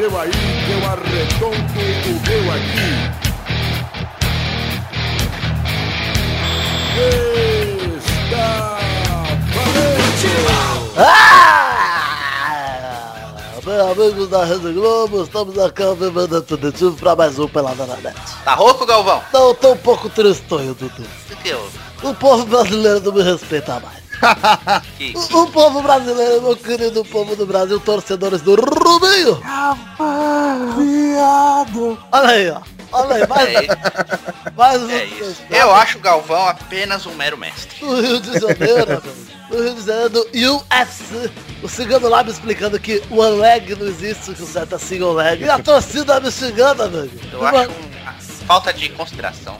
seu aí, que eu arredondo o meu aqui. Está valente! Ah! Meus amigos da Rede Globo, estamos aqui ao vivo definitivo pra mais um Pelada na Net. Tá rouco, Galvão? Não, tô um pouco tristonho, Dudu. O que houve? O povo brasileiro não me respeita mais. Que- O, o povo brasileiro, meu querido povo do Brasil, torcedores do Rubinho. Viado. Olha aí, ó. Olha aí, mais, É, mais um é isso. Eu acho o Galvão apenas um mero mestre. do Rio de Janeiro, no Rio de Janeiro do UFC. O cigano lá me explicando que o leg não existe, que o certo é single leg. E a torcida me xingando, amigo. Eu acho uma falta de consideração.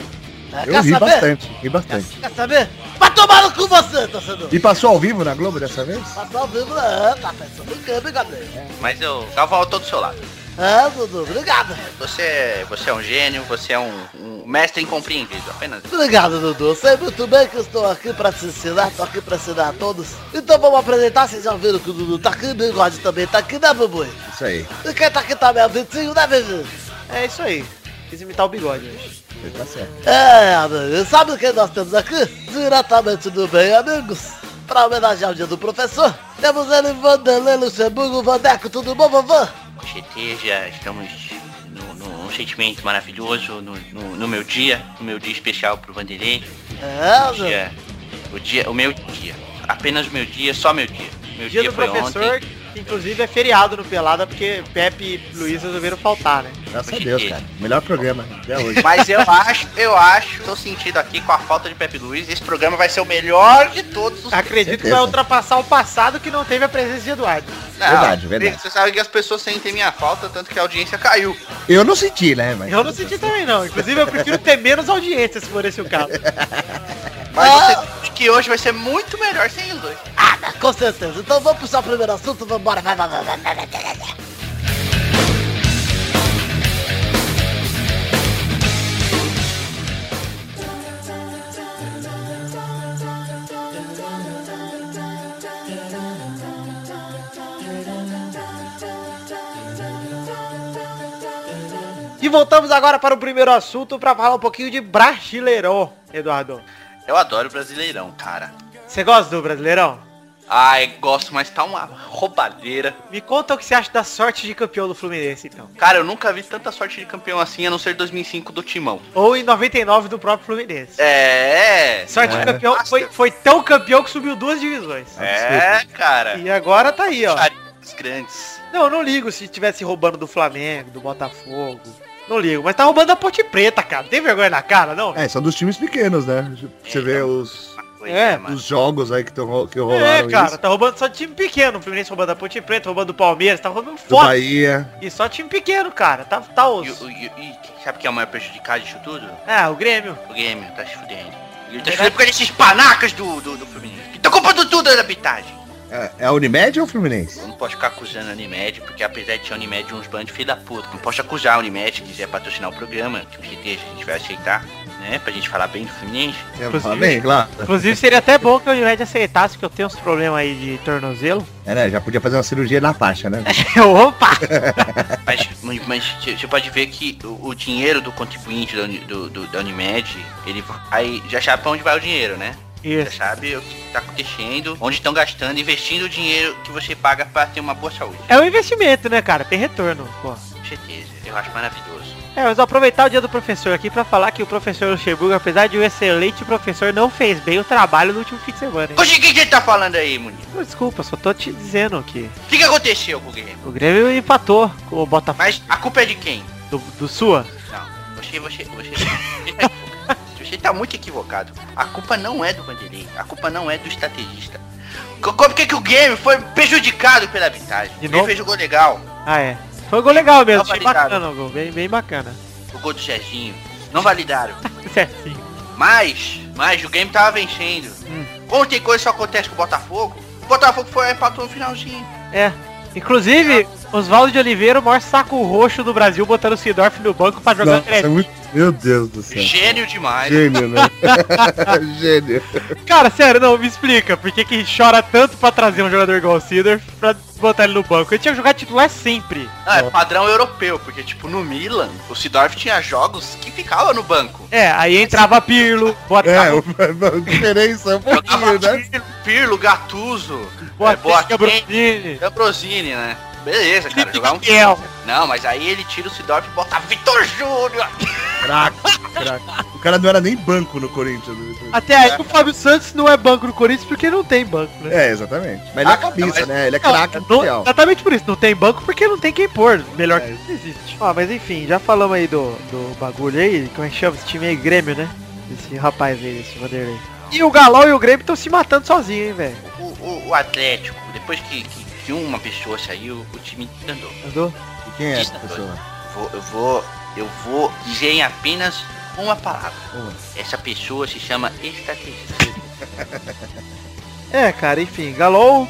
Eu quer ri saber? bastante, ri bastante. Quer saber? Vai tomar no cu você, torcedor. E passou ao vivo na Globo dessa vez? Passar ao vivo, é, tá pensando em quê, brincadeira? Mas eu, eu tô do seu lado. É, Dudu, obrigado. Você, você é um gênio, você é um, um mestre incompreendido, apenas. Obrigado, Dudu. Sei muito bem que eu estou aqui pra te ensinar, tô aqui pra ensinar a todos. Então vamos apresentar, vocês já viram que o Dudu tá aqui, o Bigode também tá aqui, né, Bubu? Isso aí, E quem tá aqui também é o Vitinho, né, Vitinho? É isso aí. Quis imitar o bigode hoje. Ele tá certo. É, sabe quem nós temos aqui? Diretamente do Bem Amigos. Pra homenagear o dia do professor, temos ele, Vanderlei Luxemburgo, Vandeco, tudo bom, vovô? Com certeza, estamos no- no- num sentimento maravilhoso no, no- no meu dia, no meu dia especial pro Vanderlei. É, O dia, o dia, o meu dia. Apenas o meu dia, só meu dia. Meu Dia dia, do foi professor, ontem. Que inclusive é feriado no Pelada, porque Pepe e Luiz resolveram faltar, né? Graças a Deus, cara. Melhor programa até hoje. Mas eu acho, eu acho, tô sentindo aqui com a falta de Pepe Luiz, esse programa vai ser o melhor de todos os Acredito que vai ultrapassar o passado que não teve a presença de Eduardo. Não, Verdade, verdade. Você sabe que as pessoas sentem minha falta, tanto que a audiência caiu. Eu não senti, né? Mas... Eu não senti também não. Inclusive eu prefiro ter menos audiência se for esse o caso. Mas Ah. você que hoje vai ser muito melhor sem os dois. Ah, com certeza. Então vamos puxar o primeiro assunto, vambora. Vai, vai, vai, vai, vai, vai, vai. E voltamos agora para o primeiro assunto para falar um pouquinho de Brasileirão, Eduardo. Eu adoro Brasileirão, cara. Você gosta do Brasileirão? Ai, gosto, mas tá uma roubalheira. Me conta o que você acha da sorte de campeão do Fluminense, então. Cara, eu nunca vi tanta sorte de campeão assim, a não ser 2005 do Timão. Ou em 99 do próprio Fluminense. É, Sorte de É. campeão foi, foi tão campeão que subiu duas divisões. é, cara. E agora tá aí, ó. Grandes. Não, eu não ligo se estivesse roubando do Flamengo, do Botafogo. Não ligo, mas tá roubando da Ponte Preta, cara. Tem vergonha na cara, não? É, são dos times pequenos, né? Você vê os, Pois É, mano. os jogos aí que, tão, que É, rolaram cara, isso. tá roubando só time pequeno. O Fluminense roubando da Ponte Preta, roubando do Palmeiras, tá roubando Do foda. Bahia. E só time pequeno, cara. Tá, tá E, os... o- e, e sabe quem é o maior prejudicado disso tudo? Ah, o Grêmio. O Grêmio tá se fudendo. Ele tá se fudendo por causa desses panacas do, do, do Fluminense. Que tá culpando tudo da arbitragem. É, é a Unimed ou o Fluminense? Eu não posso ficar acusando a Unimed, porque apesar de ser a Unimed uns bandos filho da puta, não posso acusar a Unimed se quiser patrocinar o programa, que o CT a gente vai aceitar, né? Pra gente falar bem do Fluminense. É, Inclusive- fala bem, claro. Inclusive seria até bom que a Unimed aceitasse que eu tenho uns problemas aí de tornozelo. É, né? Já podia fazer uma cirurgia na faixa, né? Opa! Mas, mas- mas você pode ver que o, o dinheiro do contribuinte da, do, do- da Unimed, ele vai. Já sabe pra onde vai o dinheiro, né? Já Isso. sabe o que tá acontecendo, onde estão gastando, investindo o dinheiro que você paga pra ter uma boa saúde. É um investimento, né, cara? Tem retorno, pô. Eu acho maravilhoso. É, mas vou aproveitar o dia do professor aqui pra falar que o professor Luxemburgo, apesar de um excelente professor, não fez bem o trabalho no último fim de semana. Hein? Oxe, o que você tá falando aí, Muniz? Desculpa, só tô te dizendo que O que, que aconteceu com o Guilherme? o Grêmio empatou com o Botafogo Mas a culpa é de quem? do, do Sua. Não, você, você, você, você tá, tá muito equivocado. A culpa não é do Vanderlei, a culpa não é do estrategista. Co- Como que, que o game foi prejudicado pela arbitragem? De Ele novo? fez o gol legal, Ah, é. Foi um gol legal mesmo, achei bacana o gol, bem, bem bacana. o gol do Serginho. Não validaram. Mas, mas o game tava vencendo. Hum. Ontem coisa só acontece com o Botafogo. O Botafogo foi empatou no finalzinho. É. Inclusive, Oswaldo de Oliveira, o maior saco roxo do Brasil, botando o Sidorf no banco pra jogar Nossa, é muito, Meu Deus do céu. Gênio demais. Gênio, né? Gênio. Cara, sério, não, me explica. Por que que chora tanto pra trazer um jogador igual o Cedar pra botar ele no banco? Ele tinha que jogar titular sempre. Não, é padrão europeu, porque tipo, no Milan, o Sidorf tinha jogos que ficava no banco. É, aí entrava Pirlo, É, botava o- a diferença é um pouquinho, né? Pirlo, Pirlo, Gattuso, Boa é, Boateng, Ambrosini, né? Beleza, cara, jogar um... Não, mas aí ele tira o Sidorf e bota Vitor Júnior. Craque, craque. O cara não era nem banco no Corinthians. né? Até aí o Fábio Santos não é banco no Corinthians porque não tem banco, né? É, exatamente. Mas ele é Ah, cabeça, mas- né? Ele é Não, craque não- oficial. exatamente por isso, não tem banco porque não tem quem pôr. Melhor É. que isso existe. Ó, mas enfim, já falamos aí do, do bagulho aí, como é que chama esse time aí? Grêmio, né? Esse rapaz aí, esse Vanderlei. E o Galol e o Grêmio estão se matando sozinhos, hein, velho. O, o- o Atlético, depois que, que, que uma pessoa saiu, o time andou. Andou? E quem é essa pessoa? Vou- eu vou. Eu vou dizer em apenas uma palavra. Uma. Essa pessoa se chama estrategista. É, cara, enfim, Galol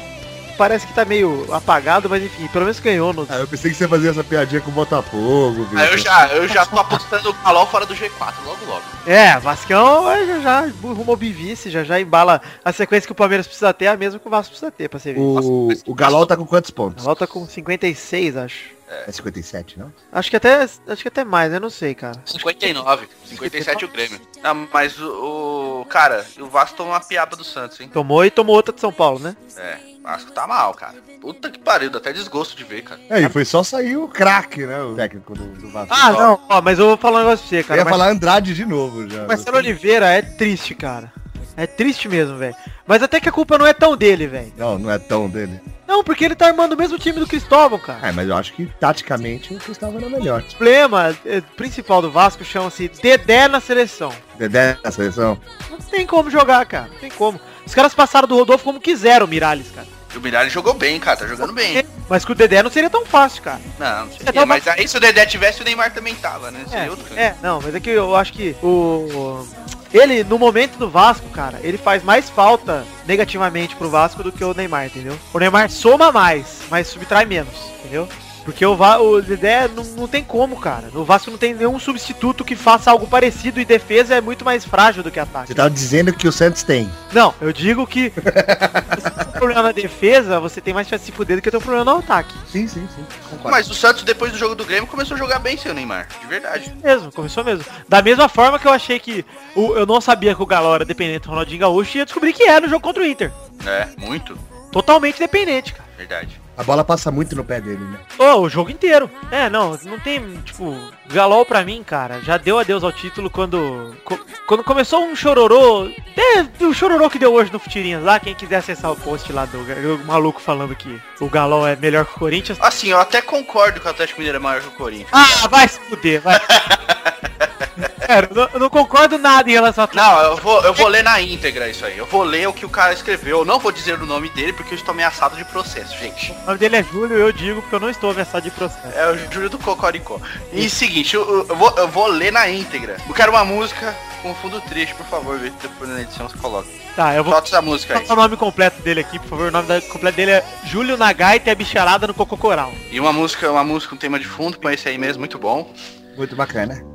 parece que tá meio apagado, mas enfim, pelo menos ganhou no. Ah, eu pensei que você fazia essa piadinha com o Botafogo, Ah, eu já, eu já tô apostando o Calol fora do G4, logo logo. É, Vascão já já rumo ao bivice, já já embala a sequência que o Palmeiras precisa ter, a mesma que o Vasco precisa ter pra ver. O, o Galol tá com quantos pontos? Volta com 56, acho. É 57, não? Acho que até acho que até mais, eu não sei, cara. 59, 57 o Grêmio. Ah, mas o, o- Cara, o Vasco tomou uma piaba do Santos, hein? Tomou e tomou outra de São Paulo, né? É, o Vasco tá mal, cara. Puta que pariu, dá até desgosto de ver, cara. É, e foi só sair o craque, né? O técnico do, do Vasco. Ah, não, ó, mas eu vou falar um negócio pra você, Eu cara. ia Mas, falar Andrade de novo já. Marcelo Oliveira é triste, cara. É triste mesmo, velho. Mas até que a culpa não é tão dele, velho. Não, não é tão dele. Não, porque ele tá armando o mesmo time do Cristóvão, cara. É, mas eu acho que taticamente o Cristóvão era melhor. O problema eh, principal do Vasco chama-se Dedé na seleção. Dedé na seleção. Não tem como jogar, cara. Não tem como. Os caras passaram do Rodolfo como quiseram, o Miralles, cara. E o Miralles jogou bem, cara, tá jogando bem. Mas com o Dedé não seria tão fácil, cara. Não, não É, sei. não, mas aí se o Dedé tivesse, o Neymar também tava, né? É, Seria outro é, não, mas é que eu acho que o. Ele, no momento do Vasco, cara, ele faz mais falta negativamente pro Vasco do que o Neymar, entendeu? O Neymar soma mais, mas subtrai menos, entendeu? Porque o, Va o Dedé não, não tem como, cara. No Vasco não tem nenhum substituto que faça algo parecido e defesa é muito mais frágil do que ataque. Você tava dizendo que o Santos tem. Não, eu digo que se você tem um problema na defesa, você tem mais chance de se fuder do que ter um problema no ataque. Sim, sim, sim. Concordo. Mas o Santos, depois do jogo do Grêmio, começou a jogar bem sem o Neymar. De verdade. Mesmo, começou mesmo. Da mesma forma que eu achei que o, eu não sabia que o Galo era dependente do Ronaldinho Gaúcho e eu descobri que era no jogo contra o Inter. É, muito. Totalmente dependente, cara. Verdade. A bola passa muito no pé dele, né? Ô, o jogo inteiro. É, não, não tem, tipo, Galol pra mim, cara, já deu adeus ao título quando co- quando começou um chororô, é, o chororô que deu hoje no Futirinhas lá, quem quiser acessar o post lá do, do maluco falando que o Galol é melhor que o Corinthians. Assim, eu até concordo que o Atlético Mineiro é maior que o Corinthians. Ah, vai se fuder, vai. Cara, eu não, eu não concordo nada em relação a Não, eu vou, eu vou ler na íntegra isso aí. Eu vou ler o que o cara escreveu. Eu não vou dizer o nome dele porque eu estou ameaçado de processo, gente. O nome dele é Júlio, eu digo porque eu não estou ameaçado de processo. É o Júlio do Cocoricó. E seguinte, eu, eu vou, eu vou ler na íntegra. Eu quero uma música com fundo triste, por favor, Vitor. Depois na edição você coloca. Tá, eu vou Solta essa música aí. o nome completo dele aqui, por favor. O nome da- completo dele é Júlio Nagaita e a bicharada no Cococoral. E uma música, uma música, um tema de fundo, põe esse aí mesmo, muito bom. Muito bacana.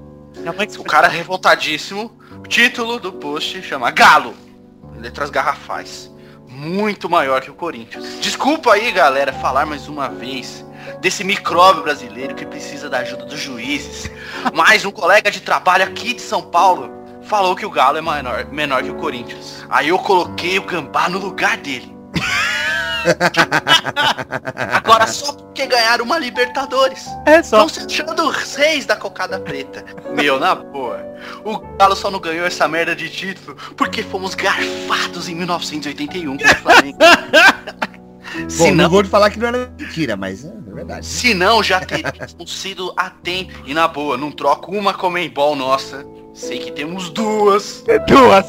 O cara é revoltadíssimo. O título do post chama Galo. Letras garrafais. Muito maior que o Corinthians. Desculpa aí, galera, falar mais uma vez desse micróbio brasileiro que precisa da ajuda dos juízes. Mas um colega de trabalho aqui de São Paulo falou que o Galo é menor, menor que o Corinthians. Aí eu coloquei o Gambá no lugar dele. Agora só porque ganharam uma Libertadores. É só. Estão se achando os reis da cocada preta. Meu, na boa. O Galo só não ganhou essa merda de título porque fomos garfados em 1981 com o Flamengo. Bom, não não, vou te falar que não era mentira, mas é verdade. se não, já teríamos sido a tempo. E na boa, não troco uma Comembol nossa. Sei que temos duas Duas.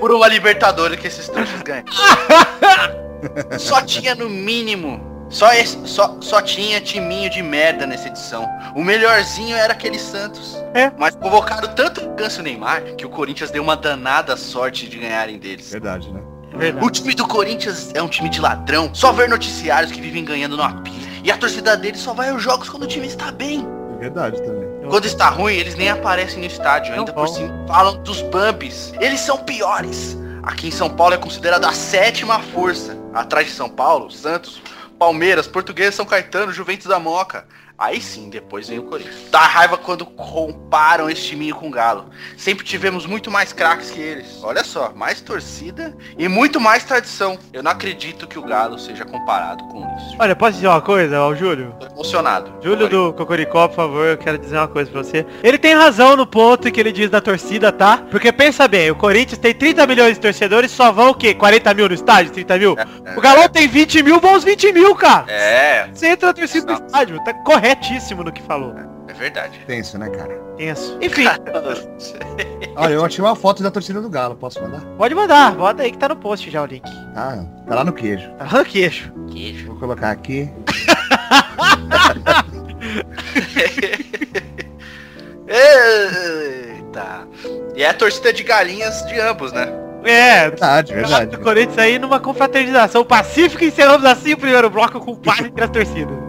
por uma Libertadores que esses trouxas ganham. Só tinha no mínimo. Só, esse, só, só tinha timinho de merda nessa edição. O melhorzinho era aquele Santos. É. Mas convocaram tanto o Ganso e o Neymar que o Corinthians deu uma danada sorte de ganharem deles. Verdade, né? Verdade. O time do Corinthians é um time de ladrão. Só ver noticiários que vivem ganhando numa pilha. E a torcida dele só vai aos jogos quando o time está bem. É verdade também. Quando está ruim, eles nem aparecem no estádio. Ainda por cima falam dos Bambis. Eles são piores. Aqui em São Paulo é considerado a sétima força. Atrás de São Paulo, Santos, Palmeiras, Português, São Caetano, Juventus da Moca. Aí sim, depois vem o Corinthians. Dá raiva quando comparam esse timinho com o Galo. Sempre tivemos muito mais craques que eles. Olha só, mais torcida e muito mais tradição. Eu não acredito que o Galo seja comparado com isso. Olha, posso dizer uma coisa, ó, Júlio? Tô emocionado. Júlio do Cocoricó, por favor, eu quero dizer uma coisa pra você. Ele tem razão no ponto que ele diz da torcida, tá? Porque pensa bem, o Corinthians tem 30 milhões de torcedores, só vão o quê? 40 mil no estádio? 30 mil? O Galão tem 20 mil, vão os 20 mil, cara. É, Você entra na torcida do estádio, tá corretíssimo no que falou. é verdade. Tenso, né, cara? Tenso. Enfim, Olha, eu achei uma foto da torcida do Galo, posso mandar? pode mandar, bota aí que tá no post já o link. Tá, tá lá no queijo. Tá no queixo. Queijo. Vou colocar aqui. Eita. E é a torcida de galinhas de ambos, né? É, Verdade, verdade. o Corinthians aí numa confraternização pacífica e encerramos assim o primeiro bloco com o par entre as torcidas.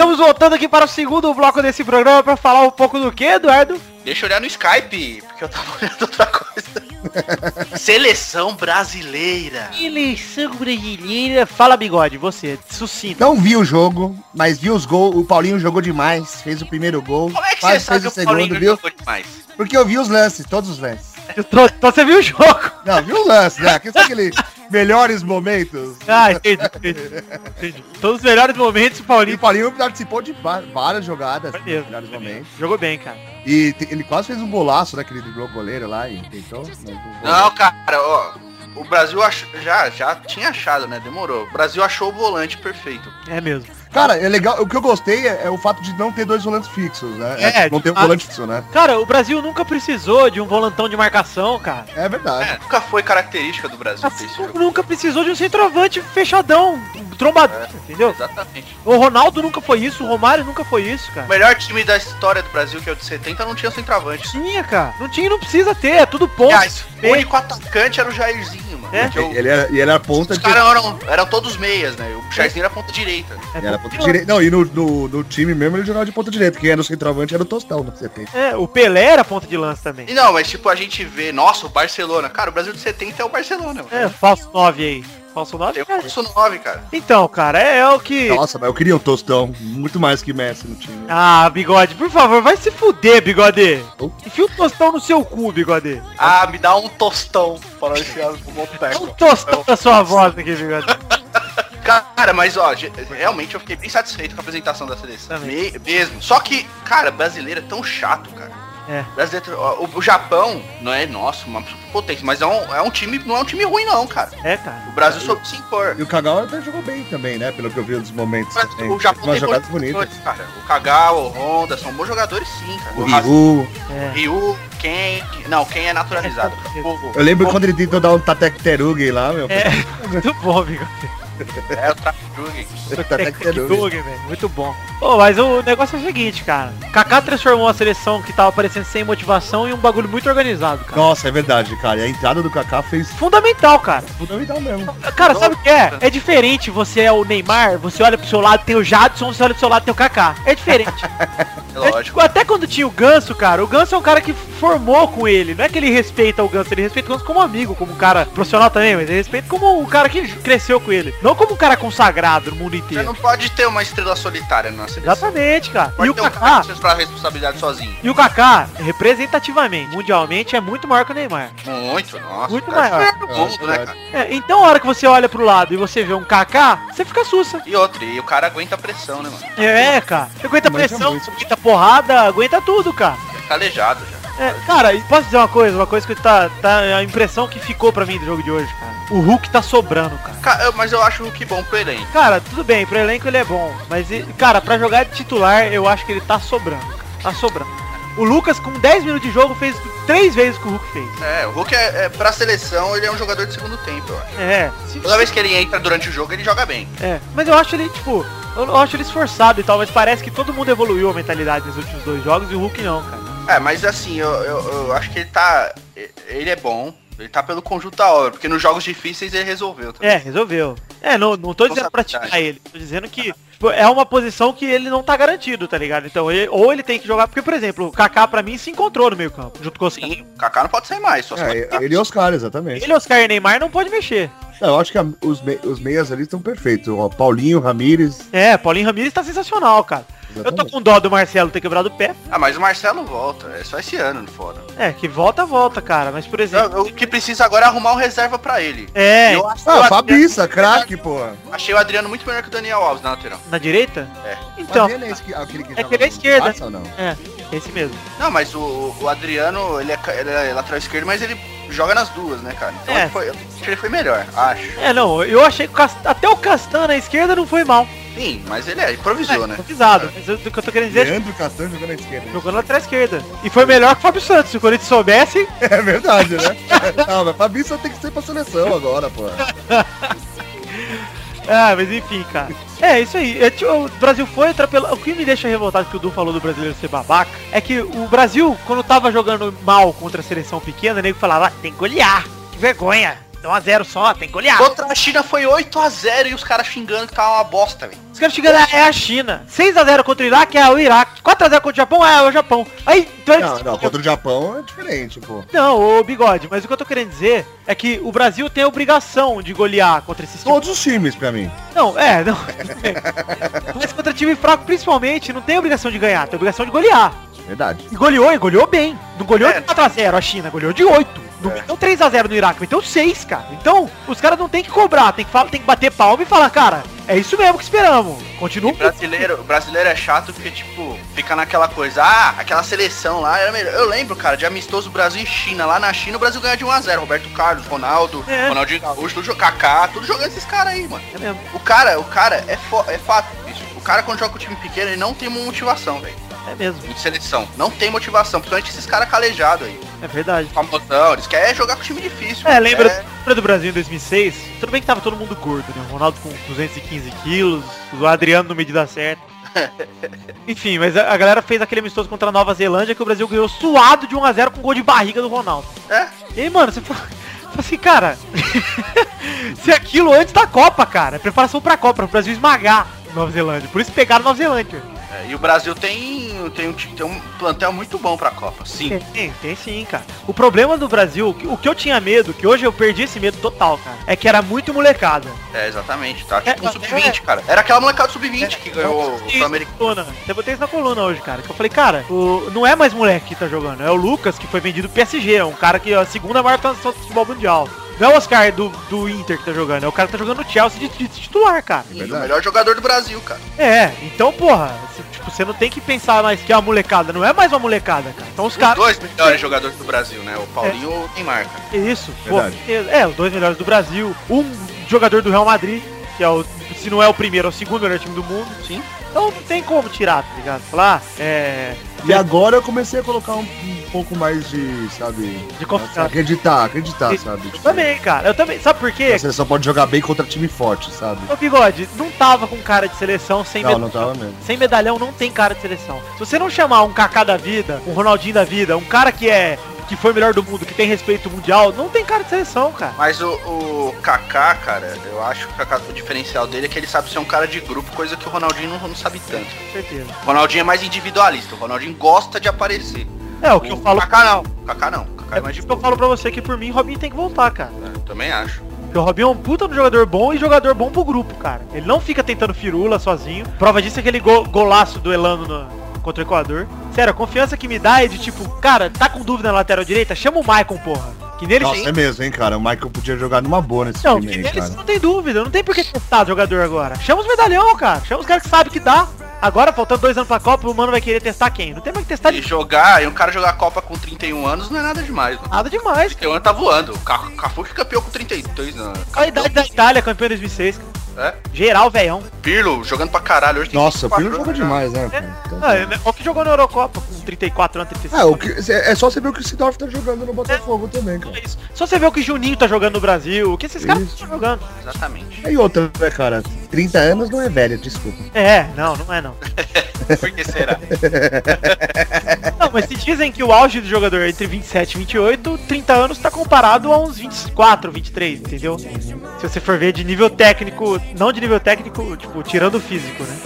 Estamos voltando aqui para o segundo bloco desse programa para falar um pouco do que, Eduardo? Deixa eu olhar no Skype, porque eu tava olhando outra coisa. Seleção brasileira. Eleição brasileira. Fala, bigode, você, sucinto. Não vi o jogo, mas vi os gols. O Paulinho jogou demais, fez o primeiro gol. Como é que você sabe fez que o o Paulinho segundo, viu? jogou demais? Porque eu vi os lances, todos os lances. Então então você viu o jogo? Não, vi os lances, né? Que são aqueles melhores momentos. Ah, entendi, entendi. entendi. Todos os melhores momentos o E o Paulinho Paulinho participou de várias jogadas, Foi mesmo, melhores momentos. jogou bem, cara. E ele quase fez um golaço, né? Que ele driblou o goleiro lá e tentou. foi. Não, cara, ó. O Brasil ach... já, já tinha achado, né? Demorou. O Brasil achou o volante perfeito. É mesmo. Cara, é legal. O que eu gostei é, é o fato de não ter dois volantes fixos, né? É, não ter um ah. volante fixo, né? Cara, o Brasil nunca precisou de um volantão de marcação, cara. É verdade. É, nunca foi característica do Brasil Assim, nunca precisou de um centroavante fechadão, trombador, entendeu? Exatamente. O Ronaldo nunca foi isso, o Romário nunca foi isso, cara. O melhor time da história do Brasil, que é o de 70, não tinha centroavante. Tinha, cara. Não tinha e não precisa ter, é tudo ponto. Aliás, o Bem- único atacante era o Jairzinho, mano. É? O- Ele era, e ele era ponta Os de. caras eram, eram todos meias, né? O Jairzinho era ponta direita. É, ponta direita. Não, e no, no, no time mesmo ele jogava de ponta direita. Quem era o centroavante era o Tostão no CT. É, o Pelé era ponta de lança também. E não, mas tipo, a gente vê, nossa, o Barcelona. Cara, o Brasil de 70 é o Barcelona, mano. É, falso 9 aí. Falso 9, Tem cara. Falso 9, cara. Então, cara, é, é o que... Nossa, mas eu queria o Tostão. Muito mais que Messi no time. Ah, bigode, por favor, vai se fuder, bigode. Oh. Enfia o tostão no seu cu, bigode. Ah, me dá um tostão para enfiar no Dá um boteco. tostão na sua voz aqui, bigode. Cara, mas ó, realmente eu fiquei bem satisfeito com a apresentação da seleção. Me- mesmo. Só que, cara, brasileiro é tão chato, cara. É. O, o Japão não é, nossa, uma potência, mas é um, é um time, não é um time ruim não, cara. É, cara. O Brasil soube se impor. E o Kagawa até jogou bem também, né? Pelo que eu vi nos momentos. Mas o Japão tem jogadas bons bonitas. jogadores, cara. O Kagawa, o Honda, são bons jogadores sim, cara. O Haas- Ryu. É. Ryu, Ken. Não, Ken é naturalizado. É. O- Eu lembro o- quando ele tentou dar um Tatek Terugi lá, meu. É, muito bom, bigode. É o Trapjugen. Tatek Terugi. Dog, velho. Muito bom. Pô, mas o negócio é o seguinte, cara. Kaká transformou a seleção que tava parecendo sem motivação em um bagulho muito organizado, cara. Nossa, é verdade, cara. E a entrada do Kaká fez Fundamental, cara. fundamental mesmo. Cara, sabe o que é? É diferente você é o Neymar, você olha pro seu lado tem o Jadson, você olha pro seu lado tem o Kaká. É diferente. É É, lógico. tipo, até quando tinha o Ganso, cara, o Ganso é um cara que formou com ele. Não é que ele respeita o Ganso, ele respeita o Ganso como amigo, como um cara profissional também, mas ele respeita como um cara que cresceu com ele. Não como um cara consagrado no mundo Você inteiro. não pode ter uma estrela solitária na seleção. Exatamente, cara. Pode E o um Kaká, seja pra responsabilidade sozinho. e o Kaká, representativamente, mundialmente, é muito maior que o Neymar. Muito, nossa. Muito cara maior. é do mundo, né, cara? É, então a hora que você olha pro lado e você vê um Kaká, você fica sussa. E outra, e o cara aguenta a pressão, né, mano? É, cara. Você aguenta Mas é pressão, aguenta porrada, aguenta tudo, cara. É calejado já. É, cara, posso dizer uma coisa? Uma coisa que tá, tá. A impressão que ficou pra mim do jogo de hoje, cara. O Hulk tá sobrando, cara. Ca- eu- Mas eu acho o Hulk bom pro elenco. Cara, tudo bem, pro elenco ele é bom. Mas, cara, pra jogar de titular, eu acho que ele tá sobrando, cara. Tá sobrando. O Lucas, com 10 minutos de jogo, fez três vezes o que o Hulk fez. É, o Hulk é, é pra seleção, ele é um jogador de segundo tempo, eu acho. É, se- Toda vez que ele entra durante o jogo, ele joga bem. é. Mas eu acho ele, tipo, eu acho ele esforçado e tal, mas parece que todo mundo evoluiu a mentalidade nos últimos dois jogos e o Hulk não, cara. É, mas assim, eu, eu, eu acho que ele tá. Ele é bom. Ele tá pelo conjunto da obra, porque nos jogos difíceis ele resolveu. Tá? É, resolveu. É, não, não tô dizendo pra tirar ele. Tô dizendo que tipo, é uma posição que ele não tá garantido, tá ligado? Então, ele- ou ele tem que jogar. Porque, por exemplo, o Kaká pra mim se encontrou no meio campo, junto com os Sim, o Kaká não pode sair mais, só É, ele e Oscar, exatamente. Ele, Oscar e Neymar não pode mexer. Não, eu acho que a- os, me- os meias ali estão perfeitos. Ó, Paulinho, Ramires. É, Paulinho Ramires tá sensacional, cara. Eu tô com dó do Marcelo ter quebrado o pé. Ah, mas o Marcelo volta, é só esse ano fora. É, que volta, volta, cara. Mas, por exemplo. O que precisa agora é arrumar um reserva pra ele. É, Eu acho Ah, o Adriano- Fabiça, craque, porra. Achei o Adriano muito melhor que o Daniel Alves na lateral. na direita? É. Então, é esqui- aquele que é joga que ele é esquerda. Barça ou não? é, esse mesmo. Não, mas o, o Adriano, ele é, ele é lateral esquerdo, mas ele joga nas duas, né, cara? Então É. ele foi, eu acho que ele foi melhor, acho. É, não, eu achei que o Cast- até o Castan na esquerda não foi mal. Sim, mas ele é, improvisou, né? Improvisado. Mas eu- o que eu tô querendo dizer é Leandro Castan jogando na esquerda. jogando na lateral esquerda. E foi melhor que o Fábio Santos. Se o Corinthians soubesse, É verdade, né? Não, mas Fabiça tem que ser pra seleção agora, pô. Ah, mas enfim, cara. É, isso aí. É, tipo, o Brasil foi atropelado. O que me deixa revoltado que o Du falou do brasileiro ser babaca é que o Brasil, quando tava jogando mal contra a seleção pequena, o nego falava, ah, tem que golear. Que vergonha. Um a zero só, tem que golear. Contra a China foi 8x0 e os caras xingando que tava uma bosta, velho. Os caras chegando, é a China. 6x0 contra o Iraque, é o Iraque. 4x0 contra o Japão, é o Japão. Aí, então eles- Não, não, contra o Japão é diferente, pô. Não, ô bigode, mas o que eu tô querendo dizer é que o Brasil tem a obrigação de golear contra esses times. Todos os times, pra mim. Não, é, não. mas contra time fraco, principalmente, não tem obrigação de ganhar, tem obrigação de golear. Verdade. E goleou, e goleou bem. Não goleou É. de 4x0 a China, goleou de 8. Não meteu 3x0 no Iraque, meteu 6, cara. Então, os caras não tem que cobrar, tem que, falar, tem que bater palma e falar, cara, é isso mesmo que esperamos. Continua. O brasileiro, o brasileiro é chato porque, tipo, fica naquela coisa, ah, aquela seleção lá era melhor. Eu lembro, cara, de amistoso Brasil e China. Lá na China o Brasil ganha de 1x0. Roberto Carlos, Ronaldo, É. Ronaldinho Gaúcho, tudo, Kaká, tudo jogando esses caras aí, mano. É mesmo. O cara, o cara é, é fato, bicho. O cara quando joga com o time pequeno, ele não tem uma motivação, velho. É mesmo, Em seleção. Não tem motivação, principalmente esses caras calejados aí. é verdade. Famosão, eles querem jogar com time difícil. É, lembra, É, lembra do Brasil em 2006? Tudo bem que tava todo mundo gordo, né? O Ronaldo com 215 quilos, o Adriano no medida certa. Enfim, mas a, galera fez aquele amistoso contra a Nova Zelândia que o Brasil ganhou suado de 1x0 com gol de barriga do Ronaldo. é. E aí, mano, você fala, fala assim, cara, se aquilo antes da Copa, cara, é preparação pra Copa, pro Brasil esmagar Nova Zelândia. Por isso pegaram Nova Zelândia. É, E o Brasil tem, tem, um, tem um plantel muito bom pra Copa, sim. Tem, tem sim, cara. O problema do Brasil, o que eu tinha medo, que hoje eu perdi esse medo total, cara, é que era muito molecada. É, exatamente, tá? Tipo É, um sub-20, cara. Era aquela molecada do sub-20 que ganhou o Sul-Americano. coluna. Eu botei isso na coluna hoje, cara. Que eu falei, cara, o, não é mais moleque que tá jogando, é o Lucas que foi vendido pro PSG, é um cara que é a segunda maior transação do futebol mundial. Não é o Oscar do, do Inter que tá jogando, é o cara que tá jogando no Chelsea de, de titular, cara. O Verdade. melhor jogador do Brasil, cara. É, então, porra, cê- tipo, você não tem que pensar mais que é uma molecada, não é mais uma molecada, cara. Então os Os caras. dois melhores jogadores do Brasil, né? O Paulinho e o Neymar, cara. Isso, pô, Verdade. é, os dois melhores do Brasil, um jogador do Real Madrid, que é o, se não é o primeiro, é o segundo melhor time do mundo. Sim. Então não tem como tirar, tá ligado? Falar, é. E agora eu comecei a colocar um, um pouco mais de, sabe... De confiança. Acreditar, acreditar, sabe? Eu Tipo, também, cara. Eu também. Sabe por quê? A seleção pode jogar bem contra time forte, sabe? O bigode não tava com cara de seleção sem Não, medalhão. não tava mesmo. Sem medalhão não tem cara de seleção. Se você não chamar um Kaká da vida, um Ronaldinho da vida, um cara que é que foi o melhor do mundo, que tem respeito mundial, não tem cara de seleção, cara. Mas o, o Kaká, cara, eu acho que o, Kaká, o diferencial dele é que ele sabe ser um cara de grupo, coisa que o Ronaldinho não, não sabe tanto. Com certeza. O Ronaldinho é mais individualista, o Ronaldinho gosta de aparecer. É, o que eu falo. Kaká não. O Kaká não. O Kaká é É mais de eu falo pra você que por mim, Robinho tem que voltar, cara. É, eu também acho. Porque o Robinho é um puta no jogador bom e jogador bom pro grupo, cara. Ele não fica tentando firula sozinho. Prova disso é aquele go- golaço do Elano no- contra o Equador. Sério, a confiança que me dá é de tipo, cara, tá com dúvida na lateral direita? Chama o Maicon, porra. Que nele Nossa, é mesmo, hein, cara? O Michael podia jogar numa boa nesse Não, time que aí, nele cara. você não tem dúvida. Não tem por que testar jogador agora. Chama os medalhão, cara. Chama os caras que sabem que dá. Agora, faltando dois anos pra Copa, o mano vai querer testar quem? Não tem mais que testar E de jogar, e um cara jogar a Copa com 31 anos não é nada demais, mano. nada demais. 31 anos tá voando. O Ca- Cafu que campeão com 32 anos. A idade da Itália, campeão em 2006. cara. É. Geral, velhão. Pirlo jogando pra caralho. Hoje Nossa, o 24 Pirlo joga anos demais, né? cara? Então, Ah, é o que jogou na Eurocopa com 34 anos, 35 É, o que, é só você ver o que o Sidorf tá jogando no Botafogo também, cara. É isso. Só você vê o que Juninho tá jogando no Brasil, o que esses caras estão jogando. Exatamente. E outra, né, cara? 30 anos não é velho, desculpa. É, não, não é não. Por que será? Não, mas se dizem que o auge do jogador é entre 27 e 28, 30 anos tá comparado a uns 24, 23, entendeu? Se você for ver de nível técnico, não de nível técnico, tipo, tirando o físico, né?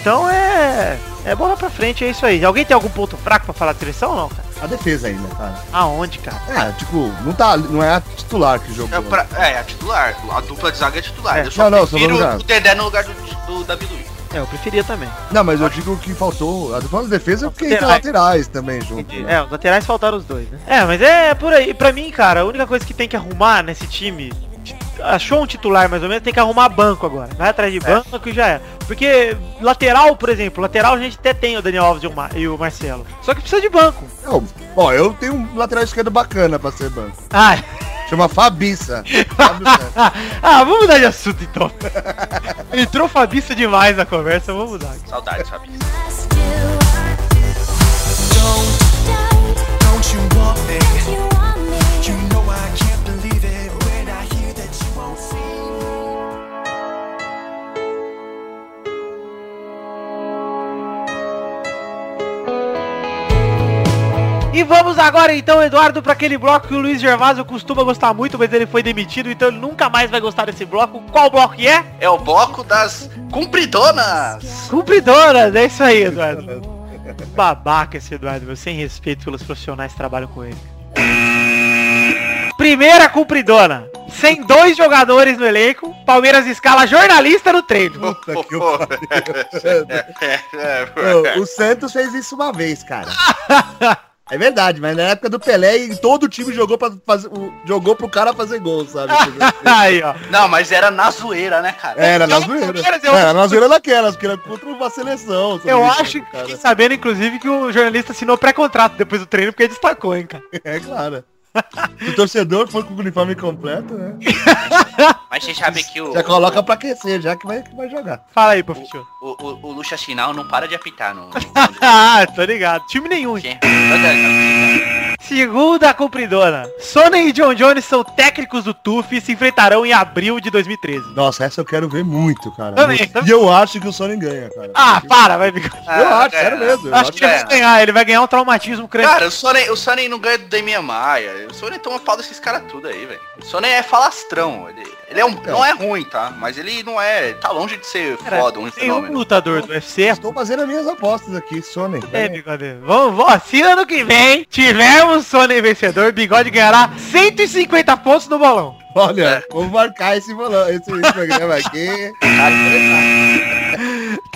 Então é. É bola pra frente, é isso aí. Alguém tem algum ponto fraco pra falar de seleção ou não, cara? A defesa ainda, cara. Aonde, cara? É, tipo, não tá. Não é a titular que jogou. É, pra- é, a titular. A dupla de zaga é titular. É. Eu só Não, não, só prefiro lá. o Dedé no lugar do, do Davi Luiz. É, eu preferia também. Não, mas eu digo que faltou. A falando de defesa é porque Laterais. laterais também junto. né? É, os laterais faltaram os dois, né? É, mas é por aí. Pra mim, cara, a única coisa que tem que arrumar nesse time. Achou um titular mais ou menos, tem que arrumar banco agora. Vai atrás de banco e já é. Porque lateral, por exemplo, lateral a gente até tem o Daniel Alves e o, Mar- e o Marcelo. Só que precisa de banco. Não, ó, eu tenho um lateral esquerdo bacana pra ser banco. Ah, Chama Fabiça. Ah, vamos mudar de assunto então. Entrou Fabiça demais na conversa, vamos mudar. Saudades, sabe? Vamos agora então, Eduardo, para aquele bloco que o Luiz Gervásio costuma gostar muito, mas ele foi demitido, então ele nunca mais vai gostar desse bloco. Qual bloco que é? É o bloco das cumpridonas. Cumpridoras, é isso aí, Eduardo. Babaca esse Eduardo, meu, sem respeito pelos profissionais que trabalham com ele. Primeira cumpridona. Sem dois jogadores no elenco, Palmeiras escala jornalista no treino. Puta que o pariu. É, é, Ô, O Santos fez isso uma vez, cara. É verdade, mas na época do Pelé, e todo o time jogou pra fazer, jogou pro cara fazer gol, sabe? Aí, ó. Não, mas era na zoeira, né, cara? Era na zoeira. Palmeiras, eu- Era na zoeira daquelas, que era contra uma seleção. sabe? Eu acho, Cara, fiquei sabendo, inclusive, que o jornalista assinou pré-contrato depois do treino, porque destacou, hein, cara. É claro. Se o torcedor for com o uniforme completo, né? Mas você sabe que o, Já coloca pra aquecer, já que vai, que vai jogar. Fala aí, professor. o, o, o Lucha Sinal não para de apitar no... ah, tô ligado. Time nenhum. hein? Segunda cumpridona. Sony e John Jones são técnicos do TUF e se enfrentarão em abril de 2013. Nossa, essa eu quero ver muito, cara. Também, E também. eu acho que o Sony ganha, cara. Ah, para, vai ficar. eu acho, sério mesmo. Eu Acho que ele vai ganhar, ele vai ganhar um traumatismo crânio. Cara, o Sony, o Sony não ganha do Damian Maia. O Sony toma pau desses caras tudo aí, velho. O Sony é falastrão. Ele, ele é um, não é ruim, tá? Mas ele não é. Tá longe de ser Cara, foda, um Tem um fenômeno. lutador do UFC. Estou fazendo as minhas apostas aqui, Sony. É, bigode. Vamos, vamos, se ano que vem tivermos Sony vencedor, bigode ganhará 150 pontos no bolão. Olha, vou marcar esse, bolão, esse, esse programa aqui.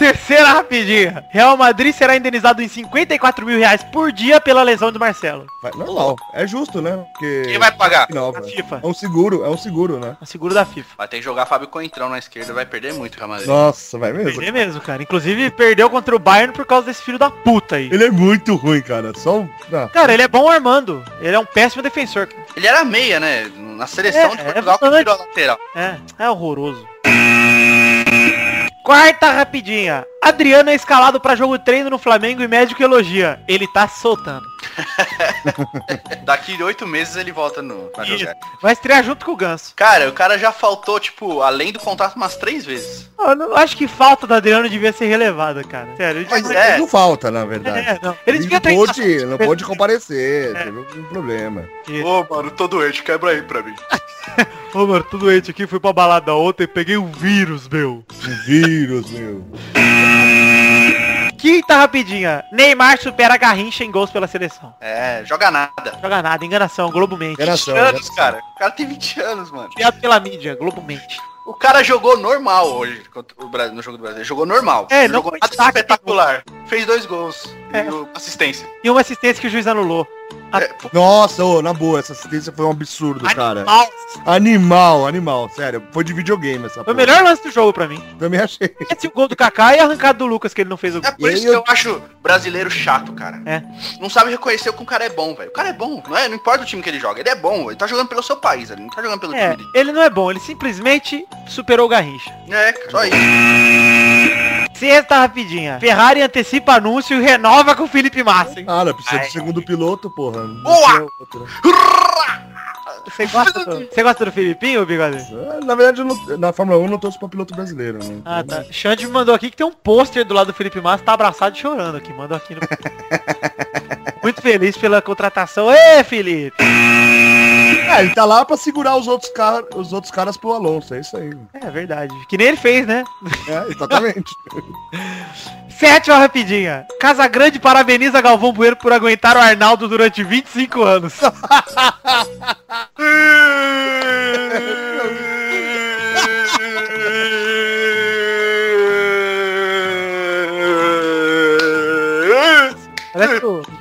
Terceira rapidinha. Real Madrid será indenizado em 54 mil reais por dia pela lesão de Marcelo. Vai, normal. É justo, né? Porque... Quem vai pagar? Nova. A FIFA. É um seguro, é um seguro, né? A seguro da FIFA. Vai ter que jogar Fábio Coentrão na esquerda, vai perder muito, Real Madrid. Nossa, vai mesmo. Perder mesmo, cara. Inclusive, perdeu contra o Bayern por causa desse filho da puta aí. Ele é muito ruim, cara. Só um... Não. Cara, ele é bom armando. Ele é um péssimo defensor. Ele era meia, né? Na seleção É, de é Portugal que volante. virou a lateral. É, é horroroso. Quarta rapidinha. Adriano é escalado pra jogo treino no Flamengo e médico elogia. Ele tá soltando. Daqui oito meses ele volta no, pra Isso. jogar. Vai estrear junto com o Ganso. Cara, o cara já faltou, tipo, além do contrato umas três vezes. Eu não- acho que falta do Adriano devia ser relevada, cara. Sério. Ele Mas devia- é. Não falta, na verdade. É, não. Ele Ele devia não pôde, não pôde comparecer, É. teve um problema. Ô, mano, tô doente, quebra aí pra mim. Ô, mano, tô doente aqui, fui pra balada ontem, peguei um vírus, meu. Um vírus, meu. Quinta rapidinha. Neymar supera Garrincha em gols pela seleção. É, joga nada. Joga nada, enganação, Globo Mente. Enganação. 20 anos, enganação. cara. O cara tem 20 anos, mano. Criado pela mídia, Globo Mente. O cara jogou normal hoje contra o Brasil, no jogo do Brasil. Jogou normal. É, Não não jogou nada espetacular. Fez dois gols. É. E assistência. E uma assistência que o juiz anulou. É, Nossa, ô, na boa, essa assistência foi um absurdo, cara. Animal. Animal, animal, sério. Foi de videogame essa Foi o porra. melhor lance do jogo pra mim. Também achei. Esse o gol do Kaká e a arrancada do Lucas que ele não fez o gol. é por E isso aí que eu- eu acho brasileiro chato, cara. É. Não sabe reconhecer que o cara é bom, velho. O cara é bom. Não, é, não importa o time que ele joga. Ele é bom. Ele tá jogando pelo seu país. Ele não tá jogando pelo É, time dele. ele não é bom, ele simplesmente superou o Garrincha. É, só isso. Sexta rapidinha. Ferrari antecipa anúncio e renova com o Felipe Massa, hein? Cara, precisa Ai. do segundo piloto, porra. Não Boa! Você gosta do, você gosta do Filipinho, Bigode? Ah, Na verdade, eu não- na Fórmula 1 eu não torço pra piloto brasileiro, né? Ah, tá. Xande me mandou aqui que tem um pôster do lado do Felipe Massa, tá abraçado e chorando aqui. Mandou aqui no... muito feliz pela contratação. Ê, Felipe! É, ele tá lá pra segurar os outros, car os outros caras pro Alonso, é isso aí. É verdade. Que nem ele fez, né? É, exatamente. Sétima rapidinha. Casa Grande parabeniza Galvão Bueno por aguentar o Arnaldo durante 25 anos. Parece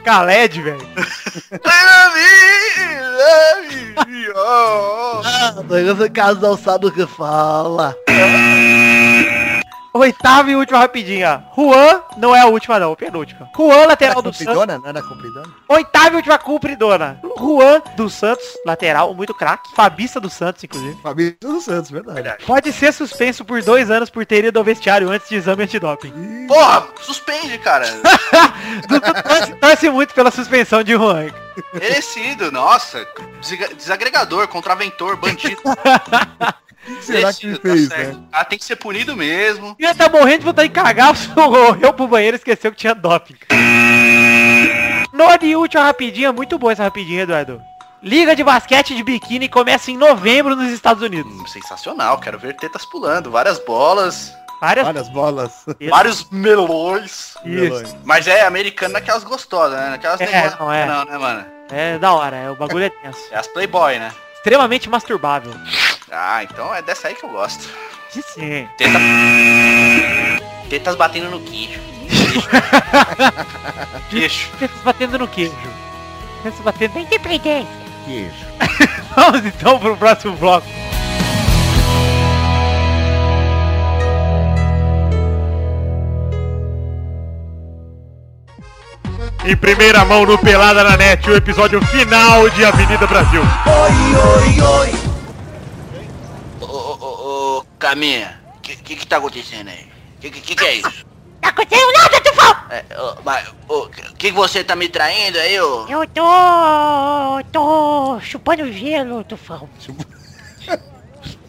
Khaled, velho. Ah, mas esse casal sabe o que fala. Oitava e última rapidinha. Juan, não é a última não, penúltima. Juan, lateral Era do Santos. Não era compridona? Oitava e última cumpridona. Juan do Santos, lateral, muito craque. Fabista do Santos, inclusive. Fabrício dos Santos, verdade. Pode ser suspenso por dois anos por ter ido ao vestiário antes de exame antidoping. Porra, suspende, cara. Torce, torce muito pela suspensão de Juan. Merecido, nossa. Desa- Desagregador, contraventor, bandido. Que será que ele tá fez, certo. né? Ah, tem que ser punido mesmo. Ia tá morrendo de vontade de cagar, correu pro banheiro e esqueceu que tinha doping. Nona e última rapidinha, muito boa essa rapidinha, Eduardo. Liga de basquete de biquíni começa em novembro nos Estados Unidos. Hum, sensacional, quero ver tetas pulando, várias bolas, Várias... Várias bolas. vários melões. Isso. Mas é americano naquelas gostosas, né? Naquelas É, tem- não é. Não, né, mano? É da hora, é, o bagulho é tenso. É as Playboy, né? Extremamente masturbável. Ah, então é dessa aí que eu gosto. Sim, sim. Teta... Tetas batendo no queijo. Queixo. Tetas batendo no queijo. Tetas batendo na independência. Queijo. Vamos então pro próximo bloco. Em primeira mão no Pelada na Net, o episódio final de Avenida Brasil. Ô, ô, ô, Caminha, o que, que que tá acontecendo aí? Que que, que é isso? Tá acontecendo nada, Tufão! É, ô, mas, ô, que que você tá me traindo aí, ô? Eu tô... tô chupando gelo, Tufão.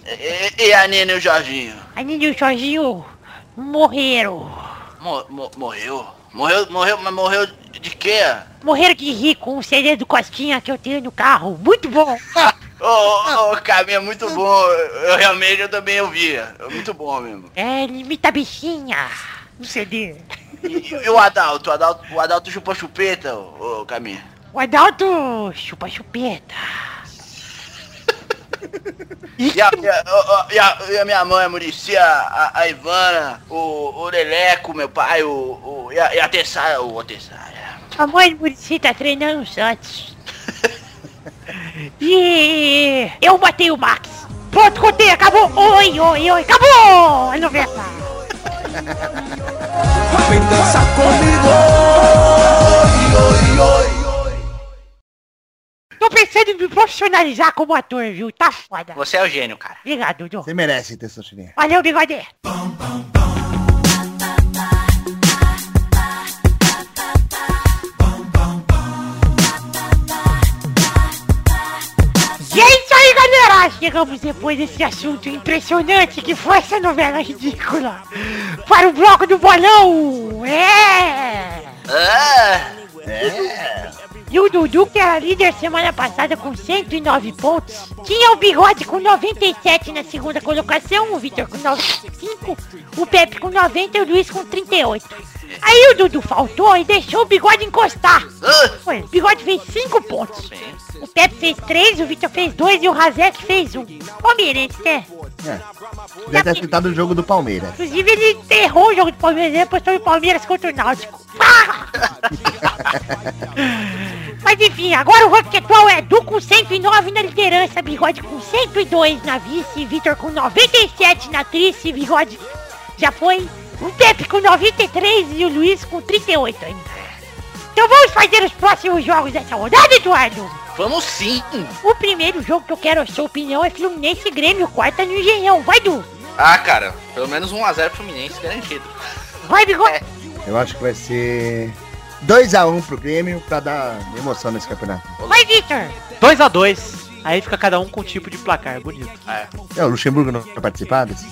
E, e a Nina e o Jorginho? A Nini e o Jorginho morreram. Mo- mo- morreu? Morreu, morreu, mas morreu de quê? Morreram de rir com o CD do Costinha que eu tenho no carro. Muito bom. Ô, ô, ô, Caminha, muito bom. Eu realmente eu também ouvia. Muito bom mesmo. É, limita bichinha. No CD. E, e o Adalto? O Adalto, o Adalto chupou chupeta, ô, ô Caminha? O Adalto chupa chupeta. E a, a- ô, e a- e a minha mãe, a Murici, a, a, a Ivana, o, o Leleco, meu pai, o, o, e a, e a Tessara, o Tessara. A mãe do Murici tá treinando o Santos. E eu matei o Max. Pronto, contei, acabou. Oi, oi, oi, acabou a novela. Vem dançar comigo. Tô pensando em me profissionalizar como ator, viu? Tá foda. Você é o gênio, cara. Obrigado, Dudu. Você merece ter sua chininha. Valeu, bigode. Chegamos depois desse assunto impressionante que foi essa novela ridícula. Para o bloco do bolão! É! Ah, E o Dudu, que era líder semana passada com 109 pontos, tinha o Bigode com 97 na segunda colocação, o Vitor com 95, o Pepe com 90 e o Luiz com 38. Aí o Dudu faltou e deixou o Bigode encostar. Foi, o Bigode fez 5 pontos. O Pepe fez 3, o Vitor fez 2 e o Razek fez 1. Um. Palmeirense, né? Deve ter acertado o jogo do Palmeiras. Inclusive ele enterrou o jogo do Palmeiras e postou o Palmeiras contra o Náutico. Mas enfim, agora o ranking atual é Du com 109 na liderança, Bigode com 102 na vice, Vitor com 97 na trice, Bigode já foi, o Pepe com 93 e o Luiz com 38 ainda. Então vamos fazer os próximos jogos dessa rodada, Eduardo? vamos sim. O primeiro jogo que eu quero a sua opinião é Fluminense e Grêmio, quarta no Engenhão. Vai, Du! Ah, cara, pelo menos 1x0 Fluminense garantido. Vai, Bigode! É. Eu acho que vai ser 2x1 pro Grêmio pra dar emoção nesse campeonato. Vai, Vitor! 2x2. Aí fica cada um com um tipo de placar, bonito. É, É, o Luxemburgo não vai participar desse?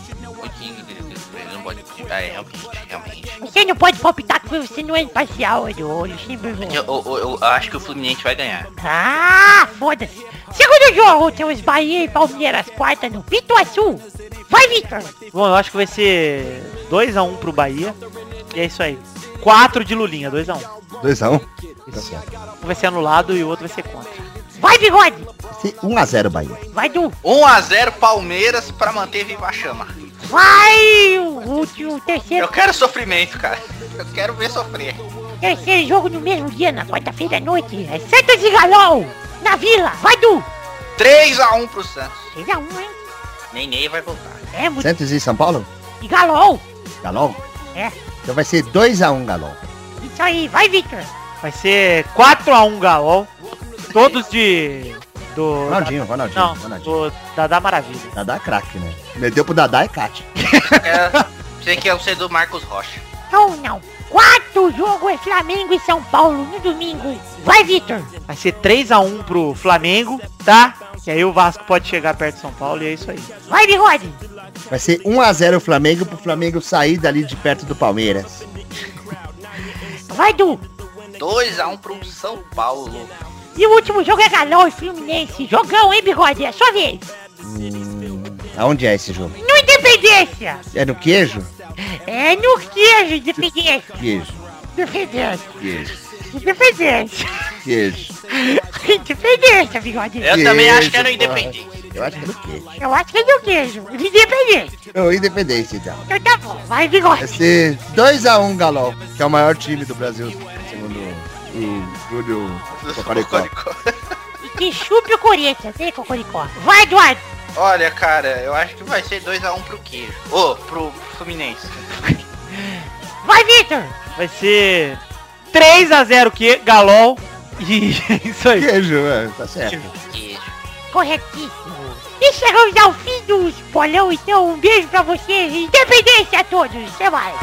Pode. É, realmente, realmente. Você não pode palpitar porque você não é imparcial, olho, sempre. Eu, eu- eu- eu acho que o Fluminense vai ganhar. Ah, foda-se. Segundo jogo, temos Bahia e Palmeiras, quarta no Pituaçu. Vai, Victor. Bom, eu acho que vai ser 2x1 pro Bahia. E é isso aí. 4 de Lulinha, 2x1. 2x1. Um vai ser anulado e o outro vai ser contra. Vai, Bigode. 1x0 Bahia. Vai, Du. 1x0 Palmeiras pra manter viva a chama. Vai, o, o, o terceiro, Eu quero sofrimento, cara. Eu quero ver sofrer. terceiro jogo no mesmo dia, na quarta-feira à noite. É Santos e Galol, na Vila. Vai, Du. 3x1 pro Santos. 3x1, hein? Nenê vai voltar. É, muito. Santos e São Paulo? E Galol. Galol? É. Então vai ser 2x1 Galol. Isso aí. Vai, Victor. Vai ser 4x1 Galol. Todos de. Do. Ronaldinho, Ronaldinho, Não, Ronaldinho. do Dadá Maravilha. Dadá é craque, né? Meteu pro Dadá e Cat. É, sei que é o ser do Marcos Rocha. Não, não. Quarto jogo é Flamengo e São Paulo no domingo. Vai, Victor. Vai ser 3x1 pro Flamengo, tá? E aí o Vasco pode chegar perto de São Paulo e é isso aí. Vai, Bigode. Vai ser 1x0 o Flamengo pro Flamengo sair dali de perto do Palmeiras. Vai, Du. 2x1 pro São Paulo. E o último jogo é Galol e Fluminense. Jogão, hein, Bigode? É sua vez. Hum, aonde é esse jogo? No Independência. É no queijo? É no queijo, Independência. Queijo, Independência. queijo, Independência. queijo. Independência, Bigode. Eu também acho que é no Queijo, porra. Independente. Eu acho que é no queijo. Eu acho que é no queijo. Independência. Ô, Independência, então. Então tá bom. Vai, Bigode. Vai ser 2x1 Galol, que é o maior time do Brasil, o Júlio Cocoricó. E que chupe o Corinthians, hein, Cocoricó? Vai, Eduardo. Olha, cara, eu acho que vai ser 2x1 pro queijo. Ô, pro Fluminense. Vai, Victor. Vai ser 3x0 que Galol. E é isso aí. Queijo, é, tá certo. Queijo. Corretíssimo. E chegamos ao fim do bolão, então um beijo pra vocês. Independência a todos. Até mais.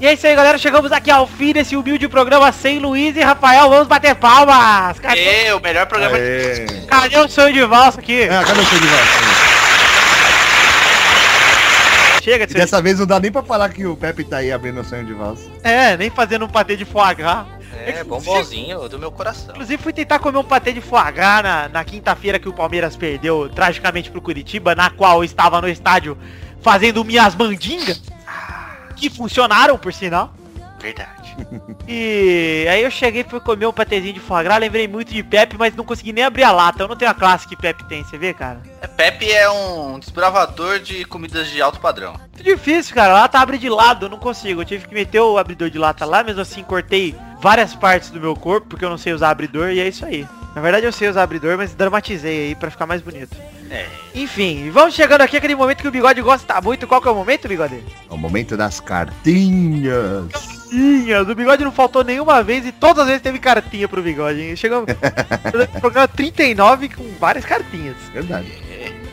E é isso aí, galera. Chegamos aqui ao fim desse humilde programa sem Luiz e Rafael. Vamos bater palmas. Cadê, É, o melhor programa Aê. cadê o sonho de valsa aqui? Ah, cadê o seu de volta? Chega E de dessa vez não dá nem pra falar que o Pepe tá aí abrindo o sonho de valsa. É, nem fazendo um patê de foie gras. É, bombonzinho do meu coração. Inclusive fui tentar comer um patê de foie gras na, na quinta-feira que o Palmeiras perdeu tragicamente pro Curitiba, na qual eu estava no estádio fazendo minhas mandingas, que funcionaram, por sinal. Verdade. E aí eu cheguei fui comer um patezinho de foie gras, lembrei muito de Pepe, mas não consegui nem abrir a lata. Eu não tenho a classe que Pepe tem, você vê, cara? É, Pepe é um desbravador de comidas de alto padrão. Muito difícil, cara. A lata abre de lado, eu não consigo. Eu tive que meter o abridor de lata lá, mesmo assim cortei várias partes do meu corpo, porque eu não sei usar abridor, e é isso aí. Na verdade eu sei usar abridor, mas dramatizei aí pra ficar mais bonito. É. Enfim, vamos chegando aqui aquele momento que o bigode gosta muito. Qual que é o momento, bigode? É o momento das cartinhas. Cartinhas. O bigode não faltou nenhuma vez e todas as vezes teve cartinha pro bigode. hein? Chegamos no programa 39 com várias cartinhas. Verdade.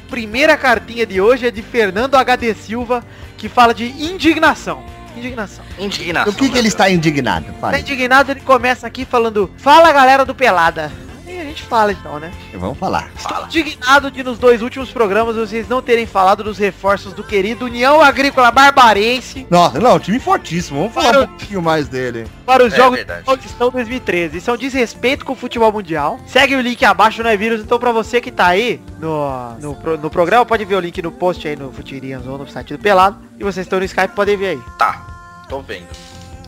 Primeira cartinha de hoje é de Fernando HD Silva, que fala de indignação. Indignação. Indignação. O que, que ele está indignado? Tá Fale. indignado, ele começa aqui falando Fala galera do Pelada. E a gente fala então, né? Vamos falar. Estou indignado de nos dois últimos programas vocês não terem falado dos reforços do querido União Agrícola Barbarense Nossa, não, time fortíssimo. Vamos falar um pouquinho mais dele. para os É Jogos verdade. de Paulistão 2013. Isso é um desrespeito com o futebol mundial. Segue o link abaixo no é vírus. Então pra você que tá aí no, no, no programa, pode ver o link no post aí no Futirians ou no site do Pelado. E vocês estão no Skype, podem ver aí. Tá, tô vendo.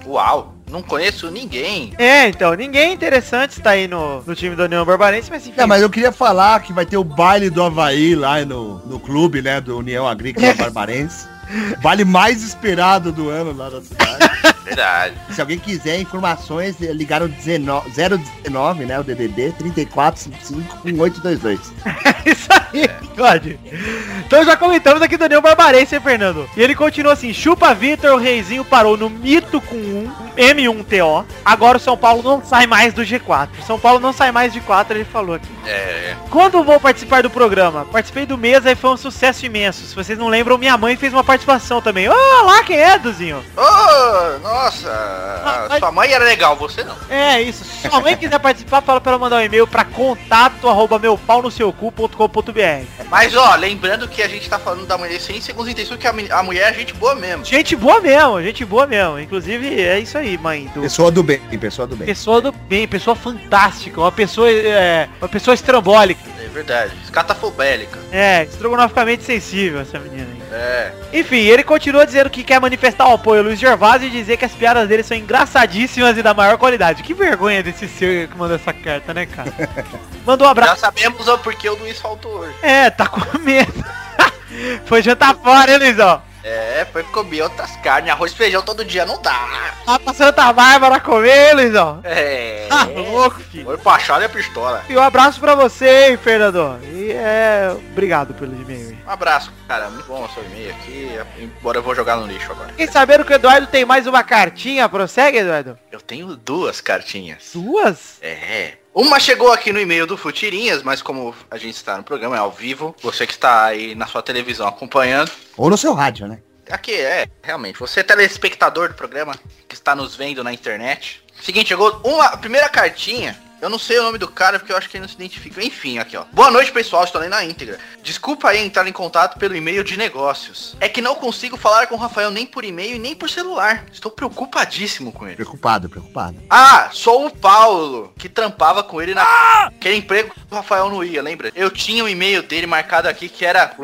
Uau, não conheço ninguém. É, então, ninguém interessante está aí no, no time da União Barbarense, mas enfim. Não, mas eu queria falar que vai ter o baile do Havaí lá no, no clube, né, do União Agrícola Barbarense. Baile mais esperado do ano lá da cidade. Verdade. Se alguém quiser informações, ligaram 19, 019, né, o DDD 3455 1822. Isso aí, bigode. Então já comentamos aqui do Daniel Barbarense, hein, Fernando? E ele continua assim, chupa Vitor, o reizinho parou no mito com um, M1TO. Agora o São Paulo não sai mais do G4. O São Paulo não sai mais de 4, ele falou aqui. É. Quando vou participar do programa? Participei do mesa e foi um sucesso imenso. Se vocês não lembram, minha mãe fez uma participação também. Ô, lá quem é, Duzinho? Ô, nossa, a sua mãe era legal, você não. É isso. Se sua mãe quiser participar, fala pra ela mandar um e-mail pra contato arroba meu pau no seu cu.com.br. Mas ó, lembrando que a gente tá falando da mulher sem segundas intenções, que a, a mulher é gente boa mesmo. Gente boa mesmo, gente boa mesmo. Inclusive, é isso aí, mãe. Do... Pessoa do bem, pessoa do bem. Pessoa do bem, pessoa fantástica, uma pessoa, é, uma pessoa estrambólica. É verdade. Catafobélica. É, estrogonoficamente sensível essa menina aí. É. Enfim, ele continua dizendo que quer manifestar o apoio ao Luiz Gervásio e dizer que as piadas dele são engraçadíssimas e da maior qualidade. Que vergonha desse seu que mandou essa carta, né, cara? Mandou um abraço. Já sabemos o porquê o Luiz faltou hoje. É, tá com medo. Foi jantar fora, hein, Luizão? É, foi comer outras carnes, arroz e feijão todo dia não dá. Tá pra Santa Bárbara comer, Luizão? É. Tá louco, filho. Foi pra chave e a pistola. E um abraço pra você, hein, Fernando. E é. Obrigado pelo e-mail. Um abraço, cara. Muito bom o seu e-mail aqui. Embora eu vou jogar no lixo agora. Fiquei sabendo que o Eduardo tem mais uma cartinha. Prossegue, Eduardo? Eu tenho duas cartinhas. Duas? É. Uma chegou aqui no e-mail do Futirinhas, mas como a gente está no programa, é ao vivo. Você que está aí na sua televisão acompanhando. Ou no seu rádio, né? Aqui é, realmente. Você é telespectador do programa que está nos vendo na internet. Seguinte, chegou uma a primeira cartinha. Eu não sei o nome do cara porque eu acho que ele não se identifica. Enfim, aqui ó. Boa noite, pessoal. Estou lendo na íntegra. Desculpa aí entrar em contato pelo e-mail de negócios. É que não consigo falar com o Rafael nem por e-mail e nem por celular. Estou preocupadíssimo com ele. Preocupado, preocupado. Ah, sou o Paulo, que trampava com ele na... Aquele emprego que o Rafael não ia, lembra? Eu tinha o e-mail dele marcado aqui que era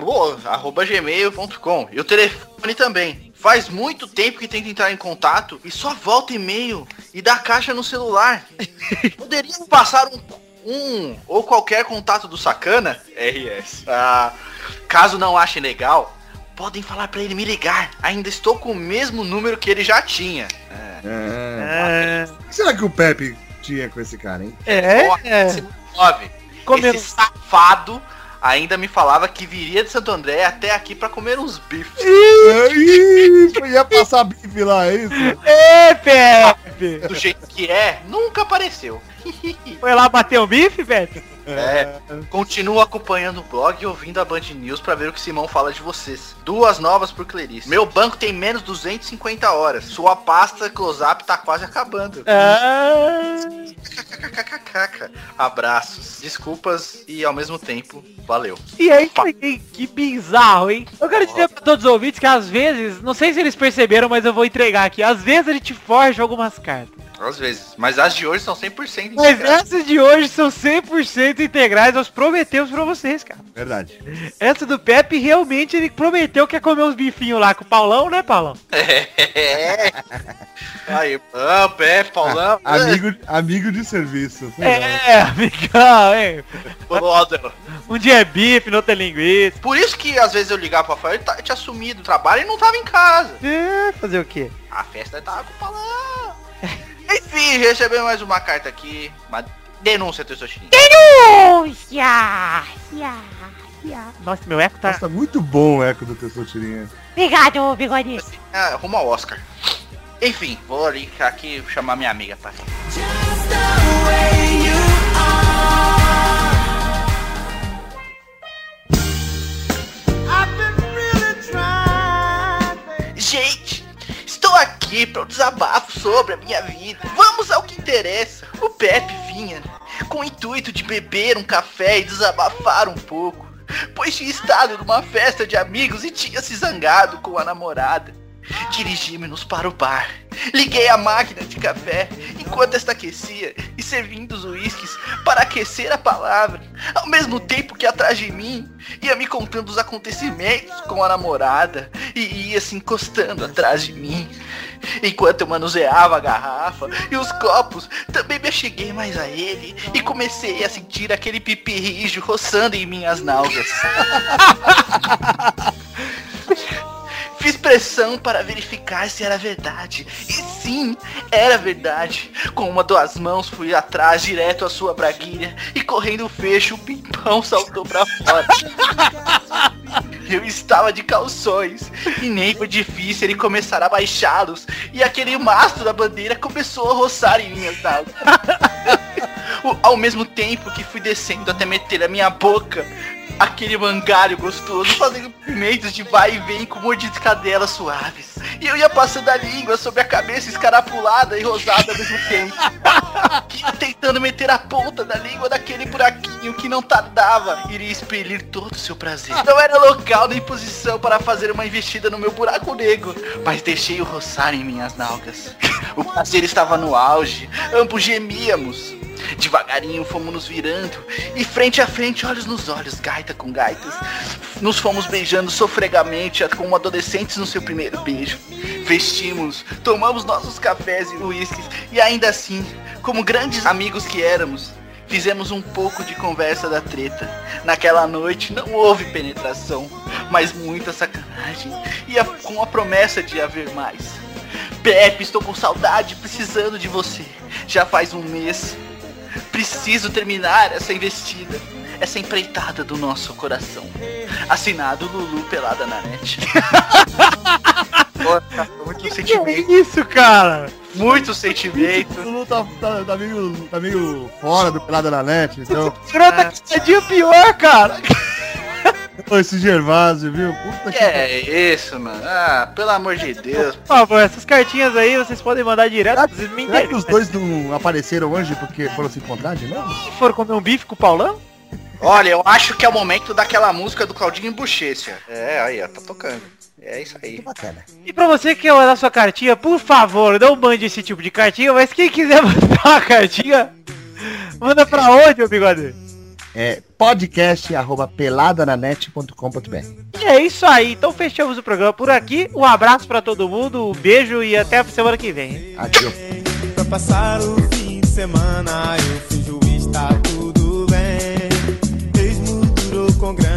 arroba gmail.com e o telefone também. Faz muito tempo que tento entrar em contato e só volta e-mail e dá caixa no celular. Poderiam passar um, um ou qualquer contato do Sacana? RS. Ah, caso não achem legal, podem falar pra ele me ligar. Ainda estou com o mesmo número que ele já tinha. É. É. O que será que o Pepe tinha com esse cara, hein? É, é. Comendo. Esse safado ainda me falava que viria de Santo André até aqui pra comer uns bifes. Ia passar bife lá, é isso? Ê, Pepe! Do jeito que é, nunca apareceu. Foi lá bater um bife, Pepe? É, continuo acompanhando o blog e ouvindo a Band News pra ver o que Simão fala de vocês. Duas novas por Clarice. Meu banco tem menos 250 horas. Sua pasta close-up tá quase acabando. Ah. Abraços, desculpas e ao mesmo tempo, valeu. e aí, que, que bizarro, hein? Eu quero dizer pra todos os ouvintes que às vezes, não sei se eles perceberam, mas eu vou entregar aqui. Às vezes a gente forja algumas cartas. Às vezes. Mas as de hoje são 100% Mas essas de hoje são 100% integrais, nós prometemos pra vocês, cara. Verdade. Essa do Pepe, realmente, ele prometeu que ia comer uns bifinhos lá com o Paulão, né, Paulão? É. Aí, ah, pé, Paulão. Amigo, amigo de serviço. É, amigão, hein? Brother. Um dia é bife, no outro é linguiça. Por isso que às vezes eu ligava pro Rafael, ele tá- tinha sumido do trabalho e não tava em casa. É, fazer o quê? A festa tava com o Paulão. Enfim, recebemos mais uma carta aqui. Uma denúncia, Tessotinho. Denúncia! Ya, ya. Nossa, meu eco tá... Nossa, muito bom o eco do Tessotirinha. Obrigado, bigode. Ah, rumo ao Oscar. Enfim, vou ali aqui chamar minha amiga pra Gente, estou aqui para um desabafo sobre a minha vida. Vamos ao que interessa. O Pepe vinha com o intuito de beber um café e desabafar um pouco, pois tinha estado numa festa de amigos e tinha se zangado com a namorada. Dirigimos-nos para o bar. Liguei a máquina de café enquanto esta aquecia e servindo os uísques para aquecer a palavra, ao mesmo tempo que atrás de mim ia me contando os acontecimentos com a namorada e ia se encostando atrás de mim. Enquanto eu manuseava a garrafa e os copos, também me acheguei mais a ele e comecei a sentir aquele pipi rijo roçando em minhas nalgas. Fiz pressão para verificar se era verdade. E sim, era verdade. Com uma das mãos fui atrás, direto à sua braguilha. E correndo o fecho, o pimpão saltou pra fora. Eu estava de calções e nem foi difícil ele começar a baixá-los. E aquele mastro da bandeira começou a roçar em minhas. O- Ao mesmo tempo que fui descendo até meter a minha boca, aquele mangalho gostoso, fazendo movimentos de vai e vem com mordidas de cadela suaves. E eu ia passando a língua sobre a cabeça escarapulada e rosada ao mesmo tempo. Tentando meter a ponta da língua daquele buraquinho que não tardava iria expelir todo o seu prazer. Não era local nem posição para fazer uma investida no meu buraco negro, mas deixei-o roçar em minhas nalgas. O prazer estava no auge, ambos gemíamos. Devagarinho fomos nos virando e frente a frente, olhos nos olhos, gaita com gaitas. Nos fomos beijando sofregamente como adolescentes no seu primeiro beijo. Vestimos, tomamos nossos cafés e uísques e ainda assim, como grandes amigos que éramos, fizemos um pouco de conversa da treta. Naquela noite não houve penetração, mas muita sacanagem e a- com a promessa de haver mais. Pepe, estou com saudade, precisando de você. Já faz um mês. Preciso terminar essa investida, essa empreitada do nosso coração. Assinado Lulu Pelada na net. Nossa, muito Que sentimento, isso, cara? muito sentimento. O Lulu tá, tá, tá meio, tá meio fora do pelada na net, então. Tirou tá cada dia pior, cara. Pô, esse Gervásio, viu? Puta Que é isso, mano? Ah, pelo amor de Deus. Por favor, essas cartinhas aí vocês podem mandar direto. Será, Vocês me será que os dois não apareceram hoje porque foram se encontrar de novo? Se for comer um bife com o Paulão? Olha, eu acho que é o momento daquela música do Claudinho Bochecha. É, aí, ó, tá tocando. É isso aí. Que bacana. E pra você que quer mandar sua cartinha, por favor, não mande esse tipo de cartinha, mas quem quiser mandar uma cartinha, manda pra onde, meu bigode? é podcast@peladananet.com.br. E é isso aí. Então fechamos o programa por aqui. Um abraço para todo mundo, um beijo e até a semana que vem. Adeus. Pra passar o fim de semana, eu fiz o está tudo bem. Mesmo durou com grande